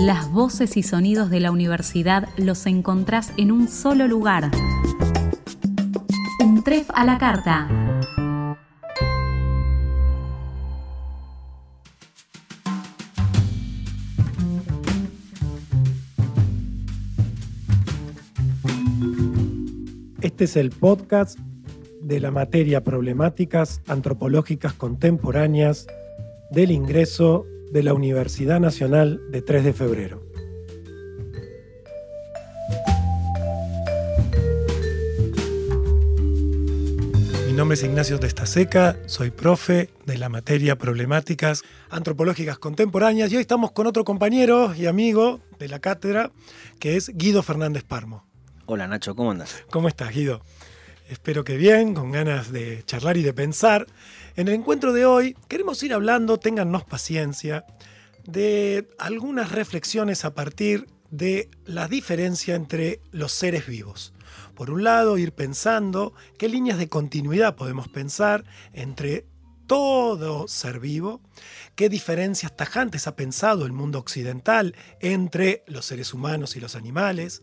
Las voces y sonidos de la universidad los encontrás en un solo lugar. Un tref a la carta. Este es el podcast de la materia Problemáticas Antropológicas Contemporáneas del ingreso de la Universidad Nacional de 3 de Febrero. Mi nombre es Ignacio Testaseca, soy profe de la materia Problemáticas Antropológicas Contemporáneas y hoy estamos con otro compañero y amigo de la cátedra que es Guido Fernández Parmo. Hola Nacho, ¿cómo andas? ¿Cómo estás, Guido? Espero que bien, con ganas de charlar y de pensar. En el encuentro de hoy queremos ir hablando, téngannos paciencia, de algunas reflexiones a partir de la diferencia entre los seres vivos. Por un lado, ir pensando qué líneas de continuidad podemos pensar entre todo ser vivo, qué diferencias tajantes ha pensado el mundo occidental entre los seres humanos y los animales,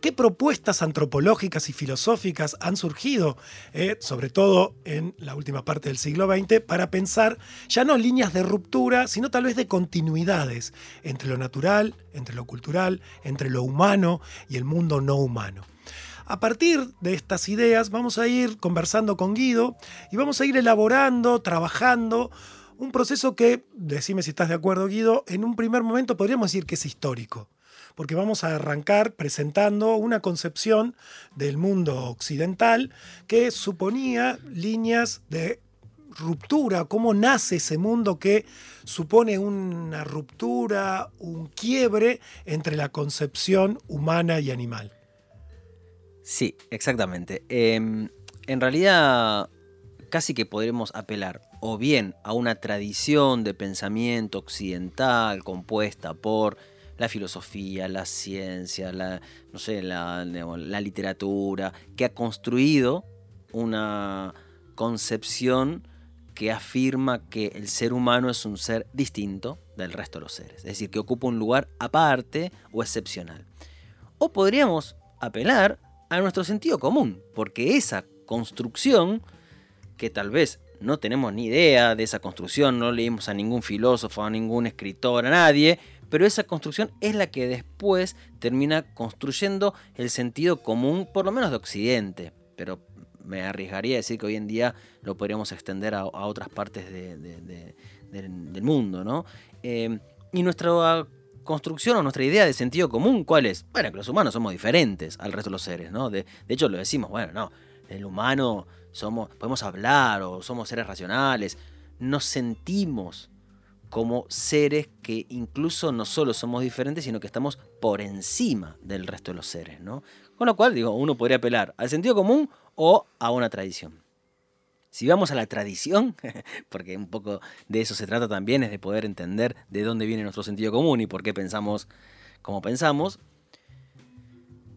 ¿Qué propuestas antropológicas y filosóficas han surgido, eh, sobre todo en la última parte del siglo XX, para pensar ya no líneas de ruptura, sino tal vez de continuidades entre lo natural, entre lo cultural, entre lo humano y el mundo no humano? A partir de estas ideas vamos a ir conversando con Guido y vamos a ir elaborando, trabajando un proceso que, decime si estás de acuerdo Guido, en un primer momento podríamos decir que es histórico porque vamos a arrancar presentando una concepción del mundo occidental que suponía líneas de ruptura, cómo nace ese mundo que supone una ruptura, un quiebre entre la concepción humana y animal. Sí, exactamente. Em, en realidad, casi que podremos apelar o bien a una tradición de pensamiento occidental compuesta por la filosofía, la ciencia, la, no sé, la, literatura, que ha construido una concepción que afirma que el ser humano es un ser distinto del resto de los seres, es decir, que ocupa un lugar aparte o excepcional. O podríamos apelar a nuestro sentido común, porque esa construcción, que tal vez no tenemos ni idea de esa construcción, no leímos a ningún filósofo, a ningún escritor, a nadie, pero esa construcción es la que después termina construyendo el sentido común, por lo menos de Occidente, pero me arriesgaría a decir que hoy en día lo podríamos extender a, otras partes del mundo, ¿no? Eh, y nuestra construcción o nuestra idea de sentido común, ¿cuál es? Bueno, que los humanos somos diferentes al resto de los seres, ¿no? De, de hecho, lo decimos, bueno, no, el humano somos, podemos hablar o somos seres racionales, nos sentimos como seres que incluso no solo somos diferentes, sino que estamos por encima del resto de los seres, ¿no? Con lo cual, digo, uno podría apelar al sentido común o a una tradición. Si vamos a la tradición, porque un poco de eso se trata también, es de poder entender de dónde viene nuestro sentido común y por qué pensamos como pensamos.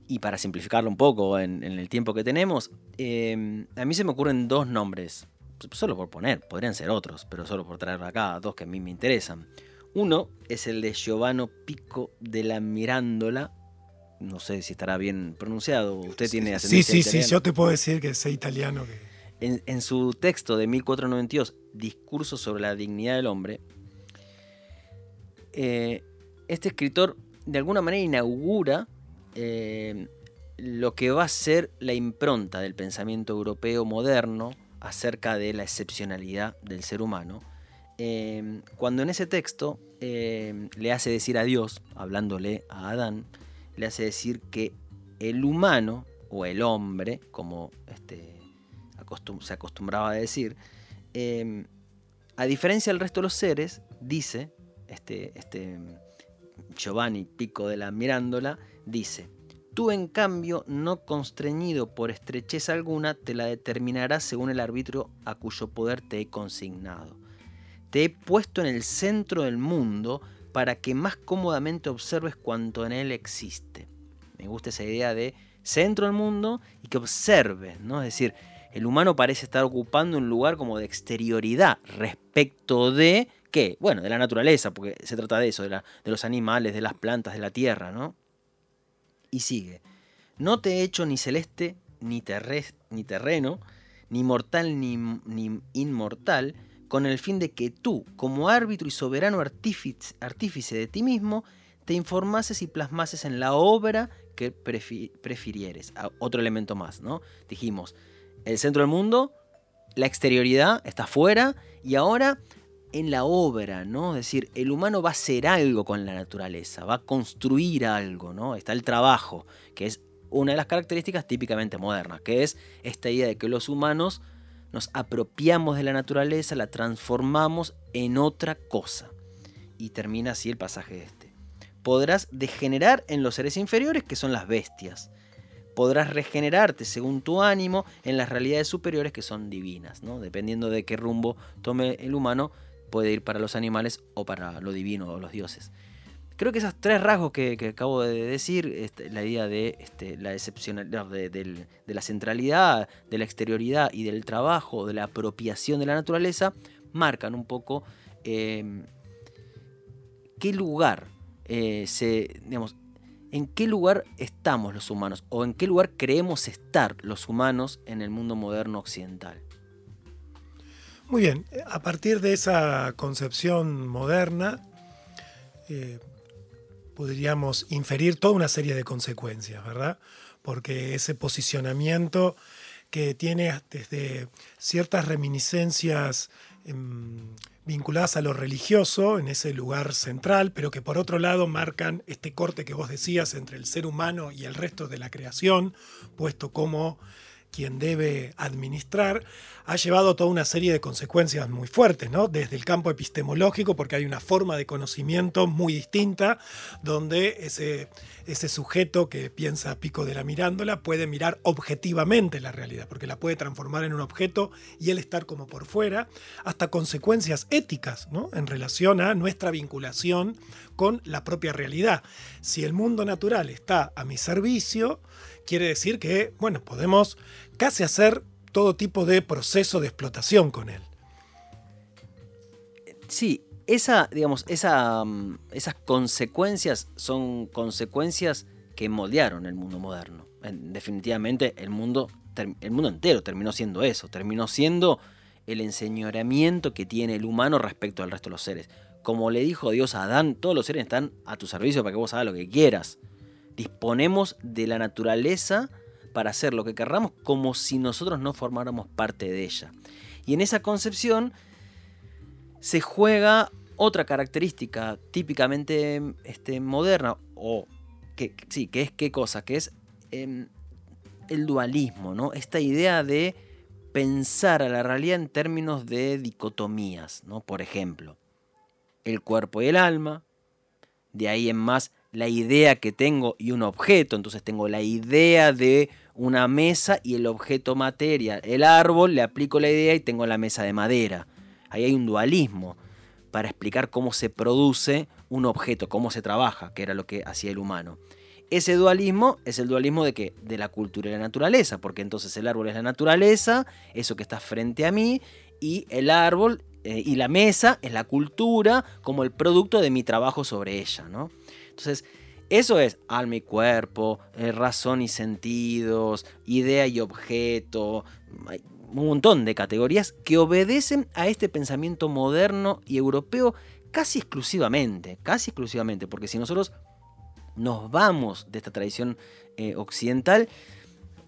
Y para simplificarlo un poco en, el tiempo que tenemos, eh, a mí se me ocurren dos nombres solo por poner, podrían ser otros, pero solo por traer acá dos que a mí me interesan. Uno es el de Giovanni Pico de la Mirándola. No sé si estará bien pronunciado. Usted tiene ascendencia Sí, sí, sí, yo te puedo decir que sé italiano. En, su texto de 1492, Discurso sobre la dignidad del hombre, eh, este escritor de alguna manera inaugura eh, lo que va a ser la impronta del pensamiento europeo moderno acerca de la excepcionalidad del ser humano, em, cuando en ese texto em, le hace decir a Dios, hablándole a Adán, le hace decir que el humano o el hombre, como este, se acostumbraba a decir, em, a diferencia del resto de los seres, dice este, este Giovanni Pico de la Mirándola, dice, Tú, en cambio, no constreñido por estrechez alguna, te la determinarás según el arbitrio a cuyo poder te he consignado. Te he puesto en el centro del mundo para que más cómodamente observes cuanto en él existe. Me gusta esa idea de centro del mundo y que observes, ¿no? Es decir, el humano parece estar ocupando un lugar como de exterioridad respecto de qué? Bueno, de la naturaleza, porque se trata de eso, de los animales, de las plantas, de la tierra, ¿no? Y sigue. No te he hecho ni celeste, ni, ni terreno, ni mortal, ni, inmortal, con el fin de que tú, como árbitro y soberano artífice, artífice de ti mismo, te informases y plasmases en la obra que prefirieres. Ah, otro elemento más, ¿no? Dijimos, el centro del mundo, la exterioridad está afuera y ahora en la obra, ¿no? Es decir, el humano va a hacer algo con la naturaleza, va a construir algo, ¿no? Está el trabajo, que es una de las características típicamente modernas, que es esta idea de que los humanos nos apropiamos de la naturaleza, la transformamos en otra cosa. Y termina así el pasaje este. Podrás degenerar en los seres inferiores, que son las bestias. Podrás regenerarte según tu ánimo en las realidades superiores, que son divinas. ¿no? Dependiendo de qué rumbo tome el humano, puede ir para los animales o para lo divino o los dioses. Creo que esos tres rasgos que, acabo de decir, este, la idea de este, la excepcionalidad, de, la centralidad, de la exterioridad y del trabajo, de la apropiación de la naturaleza, marcan un poco em, qué lugar eh, en qué lugar estamos los humanos o en qué lugar creemos estar los humanos en el mundo moderno occidental. Muy bien, a partir de esa concepción moderna, eh, podríamos inferir toda una serie de consecuencias, ¿verdad? Porque ese posicionamiento que tiene desde ciertas reminiscencias em, vinculadas a lo religioso en ese lugar central, pero que por otro lado marcan este corte que vos decías entre el ser humano y el resto de la creación, puesto como quien debe administrar, ha llevado toda una serie de consecuencias muy fuertes, ¿no? Desde el campo epistemológico, porque hay una forma de conocimiento muy distinta, donde ese, ese sujeto que piensa pico de la mirándola puede mirar objetivamente la realidad, porque la puede transformar en un objeto y él estar como por fuera, hasta consecuencias éticas, ¿no? En relación a nuestra vinculación con la propia realidad. Si el mundo natural está a mi servicio, quiere decir que, bueno, podemos casi hacer todo tipo de proceso de explotación con él. Sí, esa, digamos, esa, mm, esas consecuencias son consecuencias que moldearon el mundo moderno. Definitivamente el mundo, el mundo entero terminó siendo eso, terminó siendo el enseñoreamiento que tiene el humano respecto al resto de los seres. Como le dijo Dios a Adán, todos los seres están a tu servicio para que vos hagas lo que quieras. Disponemos de la naturaleza para hacer lo que querramos como si nosotros no formáramos parte de ella. Y en esa concepción se juega otra característica típicamente este, moderna, o que sí, que es qué cosa, que es em, el dualismo, ¿no? Esta idea de pensar a la realidad en términos de dicotomías, ¿no? Por ejemplo, el cuerpo y el alma, de ahí en más la idea que tengo y un objeto, entonces tengo la idea de una mesa y el objeto materia, el árbol, le aplico la idea y tengo la mesa de madera. Ahí hay un dualismo para explicar cómo se produce un objeto, cómo se trabaja, que era lo que hacía el humano. Ese dualismo es el dualismo de que de la cultura y la naturaleza, porque entonces el árbol es la naturaleza, eso que está frente a mí, y el árbol eh, y la mesa es la cultura como el producto de mi trabajo sobre ella, ¿no? Entonces, eso es alma y cuerpo, eh, razón y sentidos, idea y objeto, un montón de categorías que obedecen a este pensamiento moderno y europeo casi exclusivamente, casi exclusivamente, porque si nosotros nos vamos de esta tradición eh, occidental,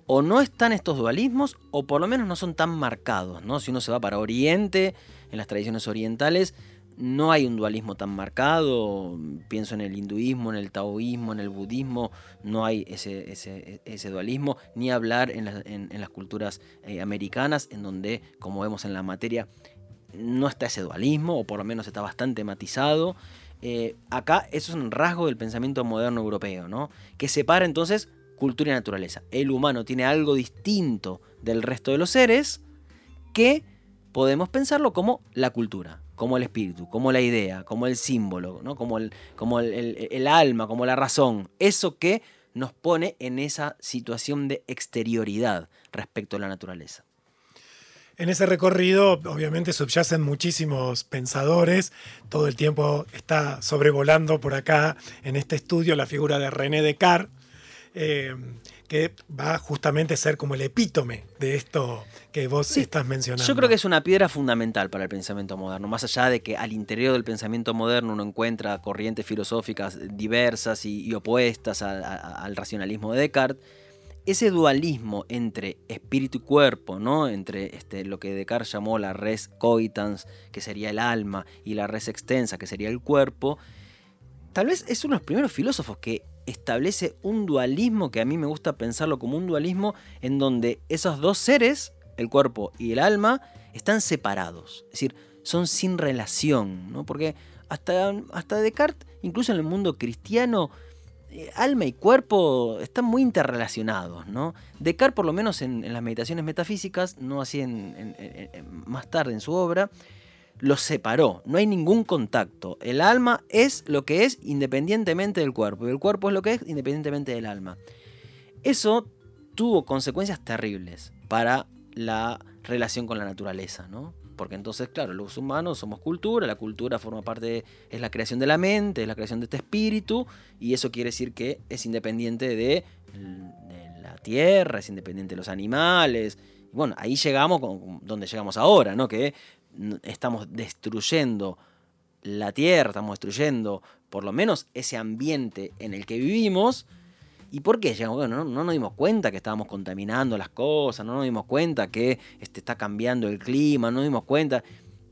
o no están estos dualismos, o por lo menos no son tan marcados, ¿no? Si uno se va para Oriente, en las tradiciones orientales, no hay un dualismo tan marcado. Pienso en el hinduismo, en el taoísmo, en el budismo, no hay ese, dualismo, ni hablar en, las culturas eh, americanas, en donde, como vemos en la materia, no está ese dualismo, o por lo menos está bastante matizado. Eh, acá eso es un rasgo del pensamiento moderno europeo, ¿no? que separa entonces cultura y naturaleza. El humano tiene algo distinto del resto de los seres que podemos pensarlo como la cultura como el espíritu, como la idea, como el símbolo, ¿no? como, el, como el, alma, como la razón. Eso que nos pone en esa situación de exterioridad respecto a la naturaleza. En ese recorrido, obviamente, subyacen muchísimos pensadores. Todo el tiempo está sobrevolando por acá, en este estudio, la figura de René Descartes, eh, que va justamente a ser como el epítome de esto que vos estás mencionando. Yo creo que es una piedra fundamental para el pensamiento moderno, más allá de que al interior del pensamiento moderno uno encuentra corrientes filosóficas diversas y, opuestas al racionalismo de Descartes ese dualismo entre espíritu y cuerpo, ¿no? entre este, lo que Descartes llamó la res cogitans, que sería el alma, y la res extensa, que sería el cuerpo, tal vez es uno de los primeros filósofos que establece un dualismo que a mí me gusta pensarlo como un dualismo en donde esos dos seres, el cuerpo y el alma, están separados, es decir, son sin relación, ¿no? porque hasta, hasta Descartes, incluso en el mundo cristiano, eh, alma y cuerpo están muy interrelacionados, ¿no? Descartes, por lo menos en, las meditaciones metafísicas, no así en, más tarde en su obra, los separó, no hay ningún contacto. El alma es lo que es independientemente del cuerpo y el cuerpo es lo que es independientemente del alma. Eso tuvo consecuencias terribles para la relación con la naturaleza, ¿no? Porque entonces, claro, los humanos somos cultura, la cultura forma parte, es la creación de la mente, es la creación de este espíritu, y eso quiere decir que es independiente de, la tierra, es independiente de los animales. Y bueno, ahí llegamos con, donde llegamos ahora, ¿no? Que estamos destruyendo la tierra, estamos destruyendo por lo menos ese ambiente en el que vivimos ¿Y por qué? no, no, nos dimos cuenta que estábamos contaminando las cosas, no nos dimos cuenta que este, está cambiando el clima, no nos dimos cuenta.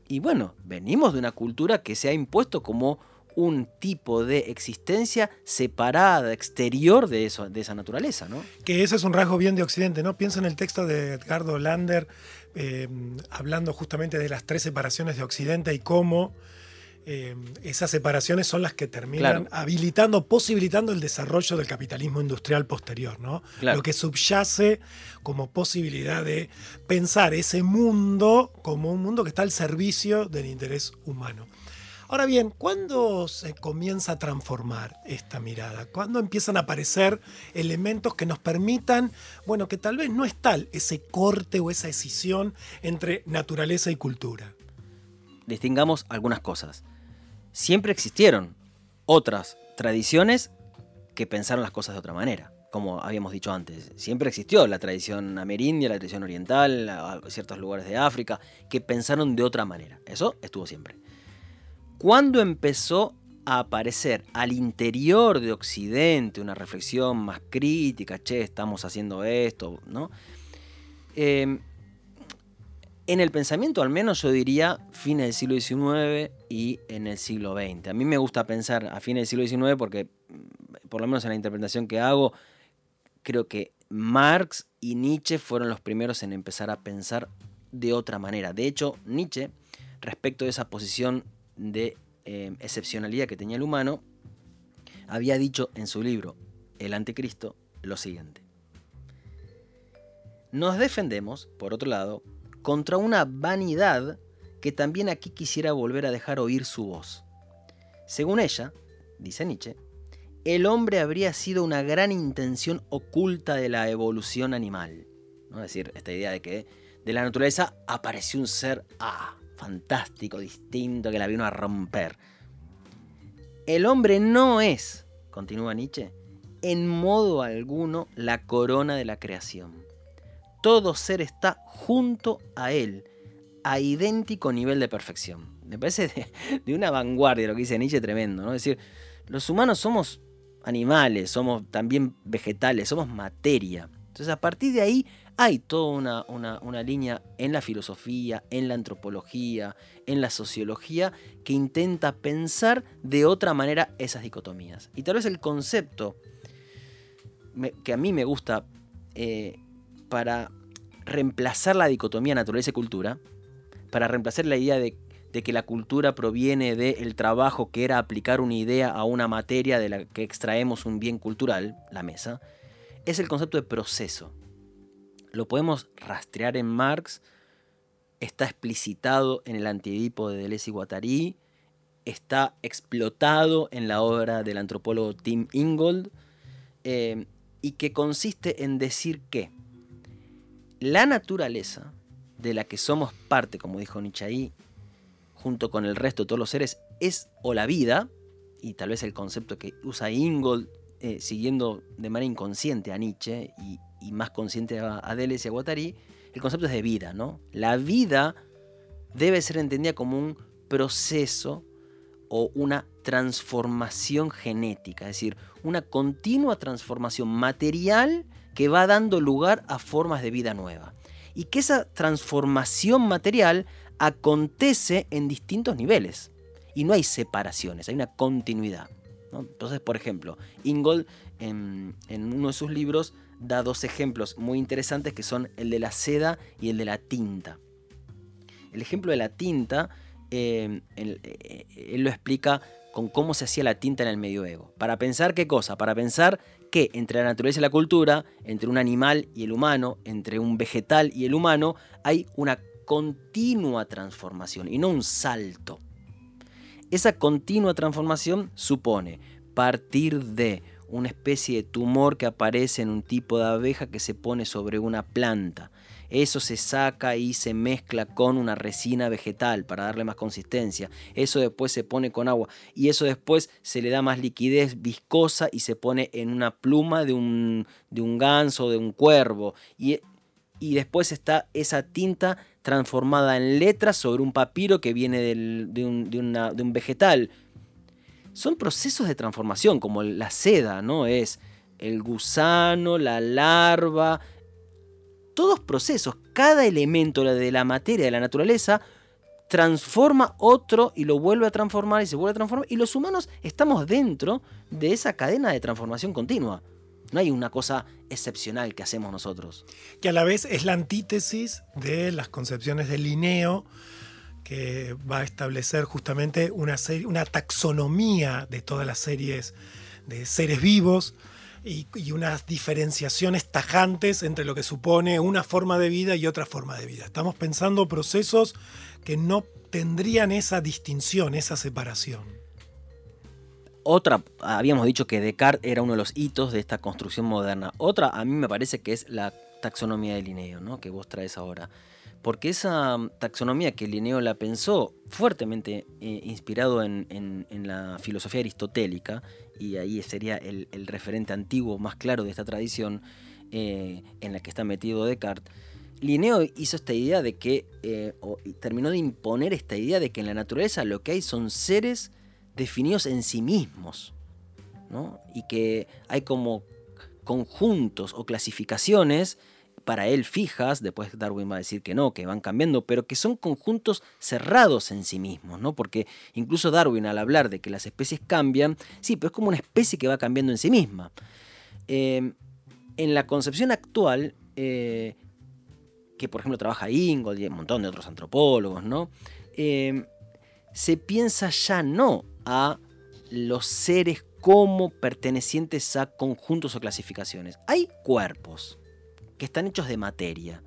Y bueno, venimos de una cultura que se ha impuesto como un tipo de existencia separada, exterior de, eso, de esa naturaleza, ¿no? Que ese es un rasgo bien de Occidente, ¿no? Pienso en el texto de Edgardo Lander, eh, hablando justamente de las tres separaciones de Occidente y cómo eh, esas separaciones son las que terminan habilitando, posibilitando el desarrollo del capitalismo industrial posterior, ¿no? Lo que subyace como posibilidad de pensar ese mundo como un mundo que está al servicio del interés humano. Ahora bien, ¿cuándo se comienza a transformar esta mirada? ¿Cuándo empiezan a aparecer elementos que nos permitan, bueno, que tal vez no es tal ese corte o esa escisión entre naturaleza y cultura? Distingamos algunas cosas siempre existieron otras tradiciones que pensaron las cosas de otra manera. Como habíamos dicho antes, siempre existió la tradición amerindia, la tradición oriental, ciertos lugares de África, que pensaron de otra manera. Eso estuvo siempre. Cuando empezó a aparecer al interior de Occidente una reflexión más crítica, che, estamos haciendo esto, ¿no? Eh, en el pensamiento, al menos yo diría, fines del siglo XIX y en el siglo XX. A mí me gusta pensar a fines del siglo XIX porque, mm, por lo menos en la interpretación que hago, creo que Marx y Nietzsche fueron los primeros en empezar a pensar de otra manera. De hecho, Nietzsche, respecto de esa posición de eh, excepcionalidad que tenía el humano, había dicho en su libro El Anticristo lo siguiente. Nos defendemos, por otro lado, contra una vanidad que también aquí quisiera volver a dejar oír su voz. Según ella, dice Nietzsche, el hombre habría sido una gran intención oculta de la evolución animal. ¿no? Es decir, esta idea de que de la naturaleza apareció un ser ah, fantástico, distinto, que la vino a romper. El hombre no es, continúa Nietzsche, en modo alguno la corona de la creación todo ser está junto a él, a idéntico nivel de perfección. Me parece de, una vanguardia lo que dice Nietzsche tremendo, ¿no? Es decir, los humanos somos animales, somos también vegetales, somos materia. Entonces a partir de ahí hay toda una, una, línea en la filosofía, en la antropología, en la sociología, que intenta pensar de otra manera esas dicotomías. Y tal vez el concepto que a mí me gusta eh, para reemplazar la dicotomía naturaleza y cultura, para reemplazar la idea de, que la cultura proviene del trabajo que era aplicar una idea a una materia de la que extraemos un bien cultural, la mesa, es el concepto de proceso. Lo podemos rastrear en Marx, está explicitado en el Antiedipo de Deleuze y Guattari, está explotado en la obra del antropólogo Tim Ingold, y que consiste en decir que la naturaleza de la que somos parte, como dijo Nietzsche ahí, junto con el resto de todos los seres, es o la vida, y tal vez el concepto que usa Ingold, eh, siguiendo de manera inconsciente a Nietzsche y, más consciente a, a y a Guattari, el concepto es de vida, ¿no? La vida debe ser entendida como un proceso o una transformación genética, es decir, una continua transformación material que va dando lugar a formas de vida nueva. Y que esa transformación material acontece en distintos niveles. Y no hay separaciones, hay una continuidad. Entonces, por ejemplo, Ingold en, uno de sus libros da dos ejemplos muy interesantes que son el de la seda y el de la tinta. El ejemplo de la tinta, eh, eh, él, lo explica con cómo se hacía la tinta en el medioevo. Para pensar qué cosa, para pensar que entre la naturaleza y la cultura, entre un animal y el humano, entre un vegetal y el humano, hay una continua transformación y no un salto. Esa continua transformación supone partir de una especie de tumor que aparece en un tipo de abeja que se pone sobre una planta. Eso se saca y se mezcla con una resina vegetal para darle más consistencia. Eso después se pone con agua y eso después se le da más liquidez viscosa y se pone en una pluma de un, de un ganso, de un cuervo. Y, y después está esa tinta transformada en letras sobre un papiro que viene de, un, de, un, vegetal. Son procesos de transformación, como la seda, ¿no? Es el gusano, la larva, todos procesos. Cada elemento de la materia, de la naturaleza, transforma otro y lo vuelve a transformar y se vuelve a transformar. Y los humanos estamos dentro de esa cadena de transformación continua. No hay una cosa excepcional que hacemos nosotros. Que a la vez es la antítesis de las concepciones de Linneo, que va a establecer justamente una, serie, una taxonomía de todas las series de seres vivos y, unas diferenciaciones tajantes entre lo que supone una forma de vida y otra forma de vida. Estamos pensando procesos que no tendrían esa distinción, esa separación. Otra, habíamos dicho que Descartes era uno de los hitos de esta construcción moderna. Otra, a mí me parece que es la taxonomía de Linneo, ¿no? que vos traes ahora. Porque esa taxonomía que Linneo la pensó, fuertemente eh, inspirado en, la filosofía aristotélica, y ahí sería el, referente antiguo más claro de esta tradición eh, en la que está metido Descartes, Linneo hizo esta idea de que, eh, terminó de imponer esta idea de que en la naturaleza lo que hay son seres definidos en sí mismos, ¿no? y que hay como conjuntos o clasificaciones para él fijas, después Darwin va a decir que no, que van cambiando, pero que son conjuntos cerrados en sí mismos, ¿no? Porque incluso Darwin al hablar de que las especies cambian, sí, pero es como una especie que va cambiando en sí misma. Eh, en la concepción actual, eh, que por ejemplo trabaja Ingold y un montón de otros antropólogos, ¿no? Eh, se piensa ya no a los seres como pertenecientes a conjuntos o clasificaciones. Hay cuerpos que están hechos de materia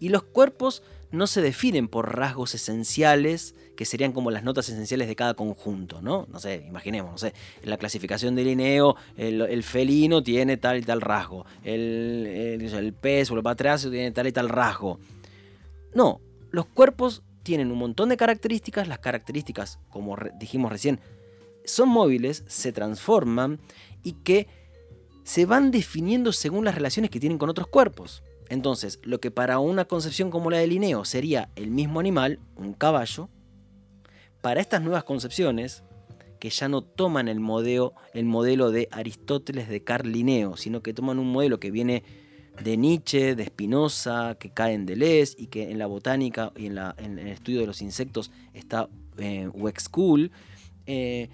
y los cuerpos no se definen por rasgos esenciales que serían como las notas esenciales de cada conjunto, ¿no? No sé, imaginemos, no sé, en la clasificación de Linneo, el, felino tiene tal y tal rasgo, el, el, pez o el patriacio tiene tal y tal rasgo. No, los cuerpos tienen un montón de características, las características, como dijimos recién, son móviles, se transforman y que se van definiendo según las relaciones que tienen con otros cuerpos. Entonces, lo que para una concepción como la de Linneo sería el mismo animal, un caballo, para estas nuevas concepciones, que ya no toman el modelo, el modelo de Aristóteles de Carl Linneo, sino que toman un modelo que viene de Nietzsche, de Spinoza, que caen de Les y que en la botánica y en, el estudio de los insectos está eh, Wexkull, eh,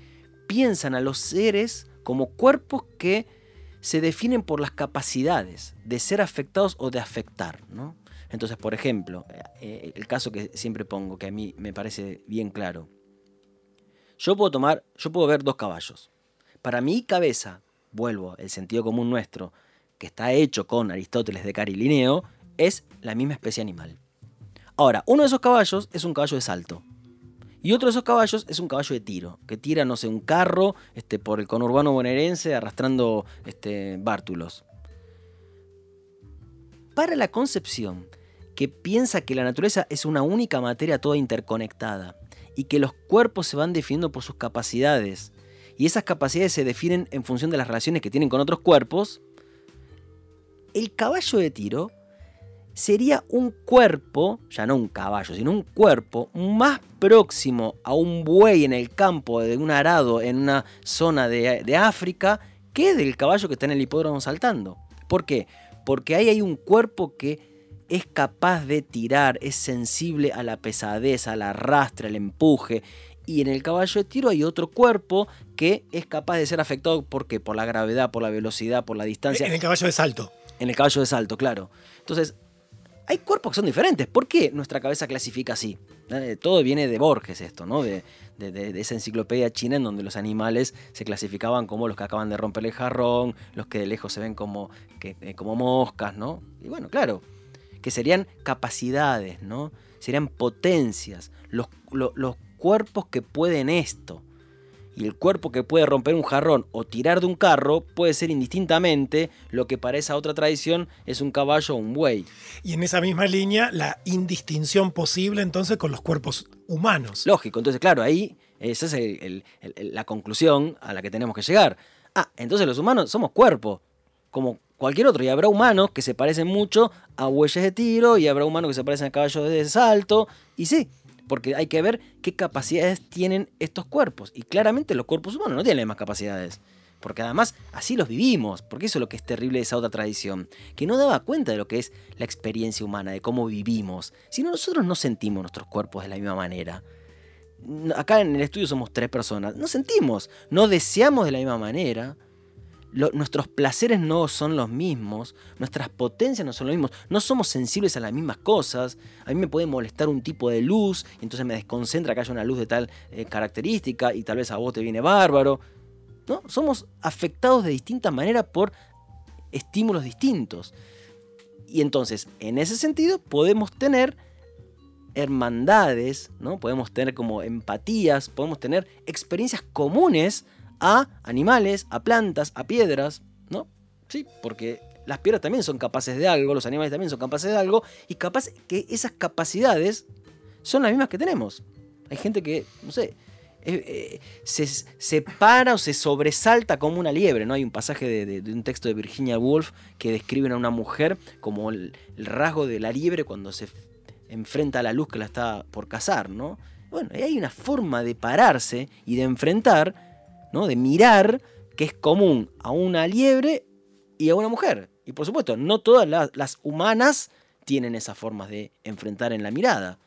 piensan a los seres como cuerpos que se definen por las capacidades de ser afectados o de afectar. Entonces, por ejemplo, eh, el caso que siempre pongo, que a mí me parece bien claro. Yo puedo tomar, yo puedo ver dos caballos. Para mi cabeza, vuelvo, el sentido común nuestro, que está hecho con Aristóteles de Carilineo, es la misma especie animal. Ahora, uno de esos caballos es un caballo de salto. Y otro de esos caballos es un caballo de tiro, que tira, no sé, un carro este, por el conurbano bonaerense arrastrando este, bártulos. Para la concepción que piensa que la naturaleza es una única materia toda interconectada y que los cuerpos se van definiendo por sus capacidades. Y esas capacidades se definen en función de las relaciones que tienen con otros cuerpos. El caballo de tiro sería un cuerpo, ya no un caballo, sino un cuerpo más próximo a un buey en el campo de un arado en una zona de, de África que del caballo que está en el hipódromo saltando. ¿Por qué? Porque ahí hay un cuerpo que es capaz de tirar, es sensible a la pesadez, al arrastre, al empuje. Y en el caballo de tiro hay otro cuerpo que es capaz de ser afectado ¿por qué? por la gravedad, por la velocidad, por la distancia. En el caballo de salto. En el caballo de salto, claro. Entonces, hay cuerpos que son diferentes. ¿Por qué nuestra cabeza clasifica así? Eh, todo viene de Borges esto, ¿no? De, esa enciclopedia china en donde los animales se clasificaban como los que acaban de romper el jarrón, los que de lejos se ven como, eh, moscas, ¿no? Y bueno, claro, que serían capacidades, ¿no? Serían potencias, los cuerpos que pueden esto. Y el cuerpo que puede romper un jarrón o tirar de un carro puede ser indistintamente lo que para esa otra tradición es un caballo o un buey. Y en esa misma línea, la indistinción posible entonces con los cuerpos humanos. Lógico, entonces claro, ahí esa es la conclusión a la que tenemos que llegar. Ah, entonces los humanos somos cuerpo, como cualquier otro. Y habrá humanos que se parecen mucho a bueyes de tiro, y habrá humanos que se parecen a caballos de salto, y sí, porque hay que ver qué capacidades tienen estos cuerpos. Y claramente los cuerpos humanos no tienen las mismas capacidades. Porque además así los vivimos, porque eso es lo que es terrible de esa otra tradición, que no daba cuenta de lo que es la experiencia humana, de cómo vivimos, si nosotros no sentimos nuestros cuerpos de la misma manera. Acá en el estudio somos tres personas, no sentimos, no deseamos de la misma manera, nuestros placeres no son los mismos, nuestras potencias no son los mismos, no somos sensibles a las mismas cosas. A mí me puede molestar un tipo de luz, y entonces me desconcentra que haya una luz de tal eh, característica y tal vez a vos te viene bárbaro. ¿no? Somos afectados de distinta manera por estímulos distintos. Y entonces, en ese sentido, podemos tener hermandades, ¿no? Podemos tener como empatías, podemos tener experiencias comunes a animales, a plantas, a piedras, ¿no? Sí, porque las piedras también son capaces de algo, los animales también son capaces de algo, y capaz que esas capacidades son las mismas que tenemos. Hay gente que, no sé, eh, eh, se, para o se sobresalta como una liebre, ¿no? Hay un pasaje de, un texto de Virginia Woolf que describen a una mujer como el, el, rasgo de la liebre cuando se enfrenta a la luz que la está por cazar, ¿no? Bueno, hay una forma de pararse y de enfrentar de mirar que es común a una liebre y a una mujer. Y por supuesto, no todas las, humanas tienen esas formas de enfrentar en la mirada.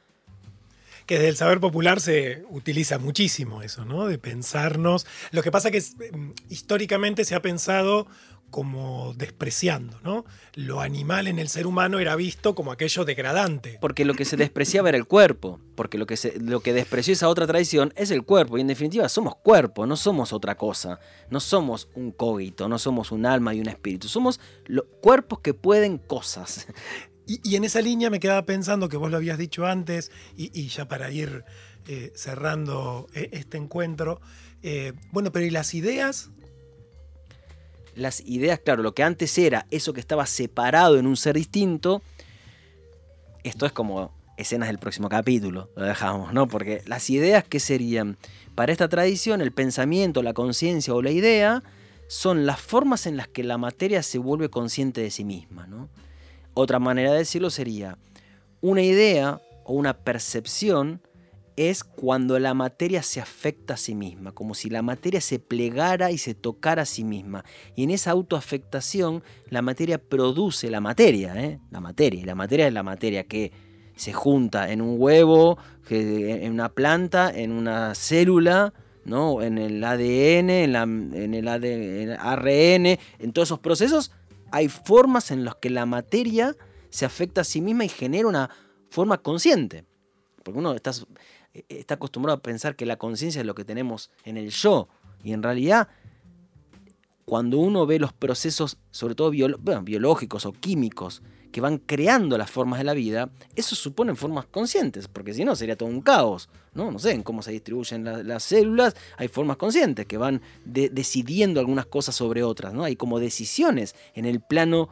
Que desde el saber popular se utiliza muchísimo eso, ¿no? De pensarnos. Lo que pasa que mm, históricamente se ha pensado como despreciando, ¿no? Lo animal en el ser humano era visto como aquello degradante. Porque lo que se despreciaba era el cuerpo, porque lo que, se, lo que despreció esa otra tradición es el cuerpo, y en definitiva somos cuerpo, no somos otra cosa, no somos un cogito, no somos un alma y un espíritu, somos los cuerpos que pueden cosas. Y, en esa línea me quedaba pensando que vos lo habías dicho antes, y, ya para ir eh, cerrando eh, este encuentro, eh, bueno, pero ¿y las ideas las ideas, claro, lo que antes era eso que estaba separado en un ser distinto, esto es como escenas del próximo capítulo, lo dejamos, ¿no? Porque las ideas que serían para esta tradición, el pensamiento, la conciencia o la idea, son las formas en las que la materia se vuelve consciente de sí misma, ¿no? Otra manera de decirlo sería, una idea o una percepción es cuando la materia se afecta a sí misma, como si la materia se plegara y se tocara a sí misma. Y en esa autoafectación la materia produce la materia, ¿eh? la materia, y la materia es la materia que se junta en un huevo, en una planta, en una célula, ¿no? en el ADN, en, el ARN, en todos esos procesos, hay formas en las que la materia se afecta a sí misma y genera una forma consciente. Porque uno está eh, está acostumbrado a pensar que la conciencia es lo que tenemos en el yo. Y en realidad, cuando uno ve los procesos, sobre todo biológicos o químicos, que van creando las formas de la vida, eso supone formas conscientes, porque si no sería todo un caos. No, no sé en cómo se distribuyen las células, hay formas conscientes que van decidiendo algunas cosas sobre otras, ¿no? Hay como decisiones en el plano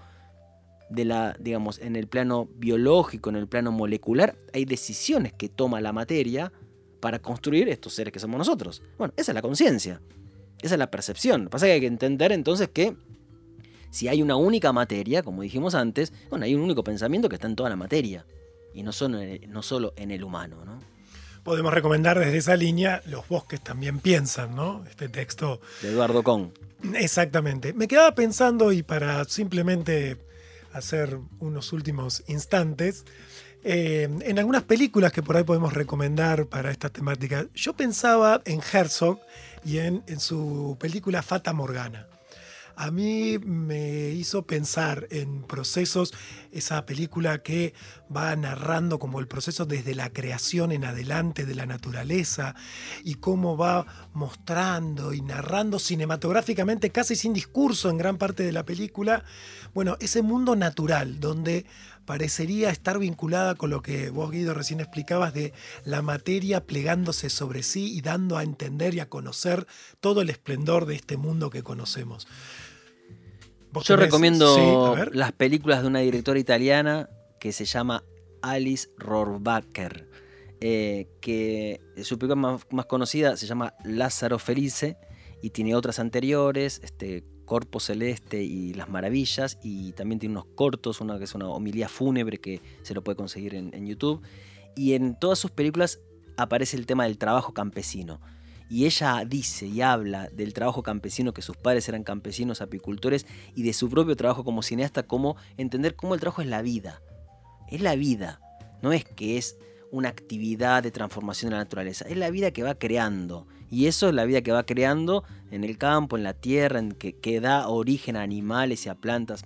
de la, digamos, en el plano biológico, en el plano molecular, hay decisiones que toma la materia para construir estos seres que somos nosotros. Bueno, esa es la conciencia, esa es la percepción. Lo que pasa es que hay que entender entonces que si hay una única materia, como dijimos antes, bueno, hay un único pensamiento que está en toda la materia y no solo, no solo en el humano, ¿no? Podemos recomendar desde esa línea Los bosques también piensan, ¿no? Este texto. De Eduardo Con. Exactamente. Me quedaba pensando, y para simplemente hacer unos últimos instantes, eh, en algunas películas que por ahí podemos recomendar para esta temática. Yo pensaba en Herzog y en, en su película Fata Morgana a mí me hizo pensar en procesos, esa película que va narrando como el proceso desde la creación en adelante de la naturaleza y cómo va mostrando y narrando cinematográficamente, casi sin discurso en gran parte de la película, bueno, ese mundo natural donde parecería estar vinculada con lo que vos, Guido, recién explicabas de la materia plegándose sobre sí y dando a entender y a conocer todo el esplendor de este mundo que conocemos. Yo recomiendo las películas de una directora italiana que se llama Alice Rohrwacher, eh, que su película más, conocida se llama Lázaro Felice y tiene otras anteriores, este, Corpo Celeste y Las Maravillas, y también tiene unos cortos, una que es una homilía fúnebre que se lo puede conseguir en YouTube. Y en todas sus películas aparece el tema del trabajo campesino y ella dice y habla del trabajo campesino, que sus padres eran campesinos, apicultores, y de su propio trabajo como cineasta, como entender cómo el trabajo es la vida. Es la vida, no es que es una actividad de transformación de la naturaleza, es la vida que va creando. Y eso es la vida que va creando en el campo, en la tierra, en que, que da origen a animales y a plantas.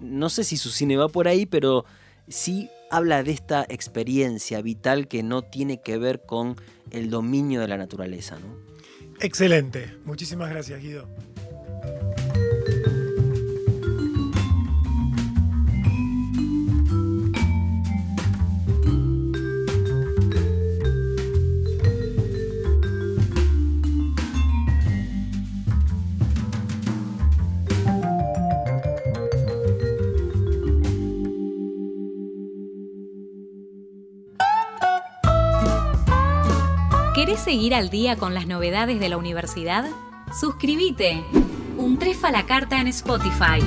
No sé si su cine va por ahí, pero sí habla de esta experiencia vital que no tiene que ver con el dominio de la naturaleza. ¿no? Excelente. Muchísimas gracias, Guido. Seguir al día con las novedades de la universidad? Suscríbete. Un trefa la carta en Spotify.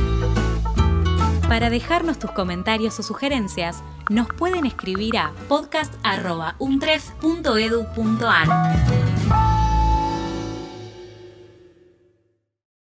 Para dejarnos tus comentarios o sugerencias, nos pueden escribir a podcast.untref.edu.ar.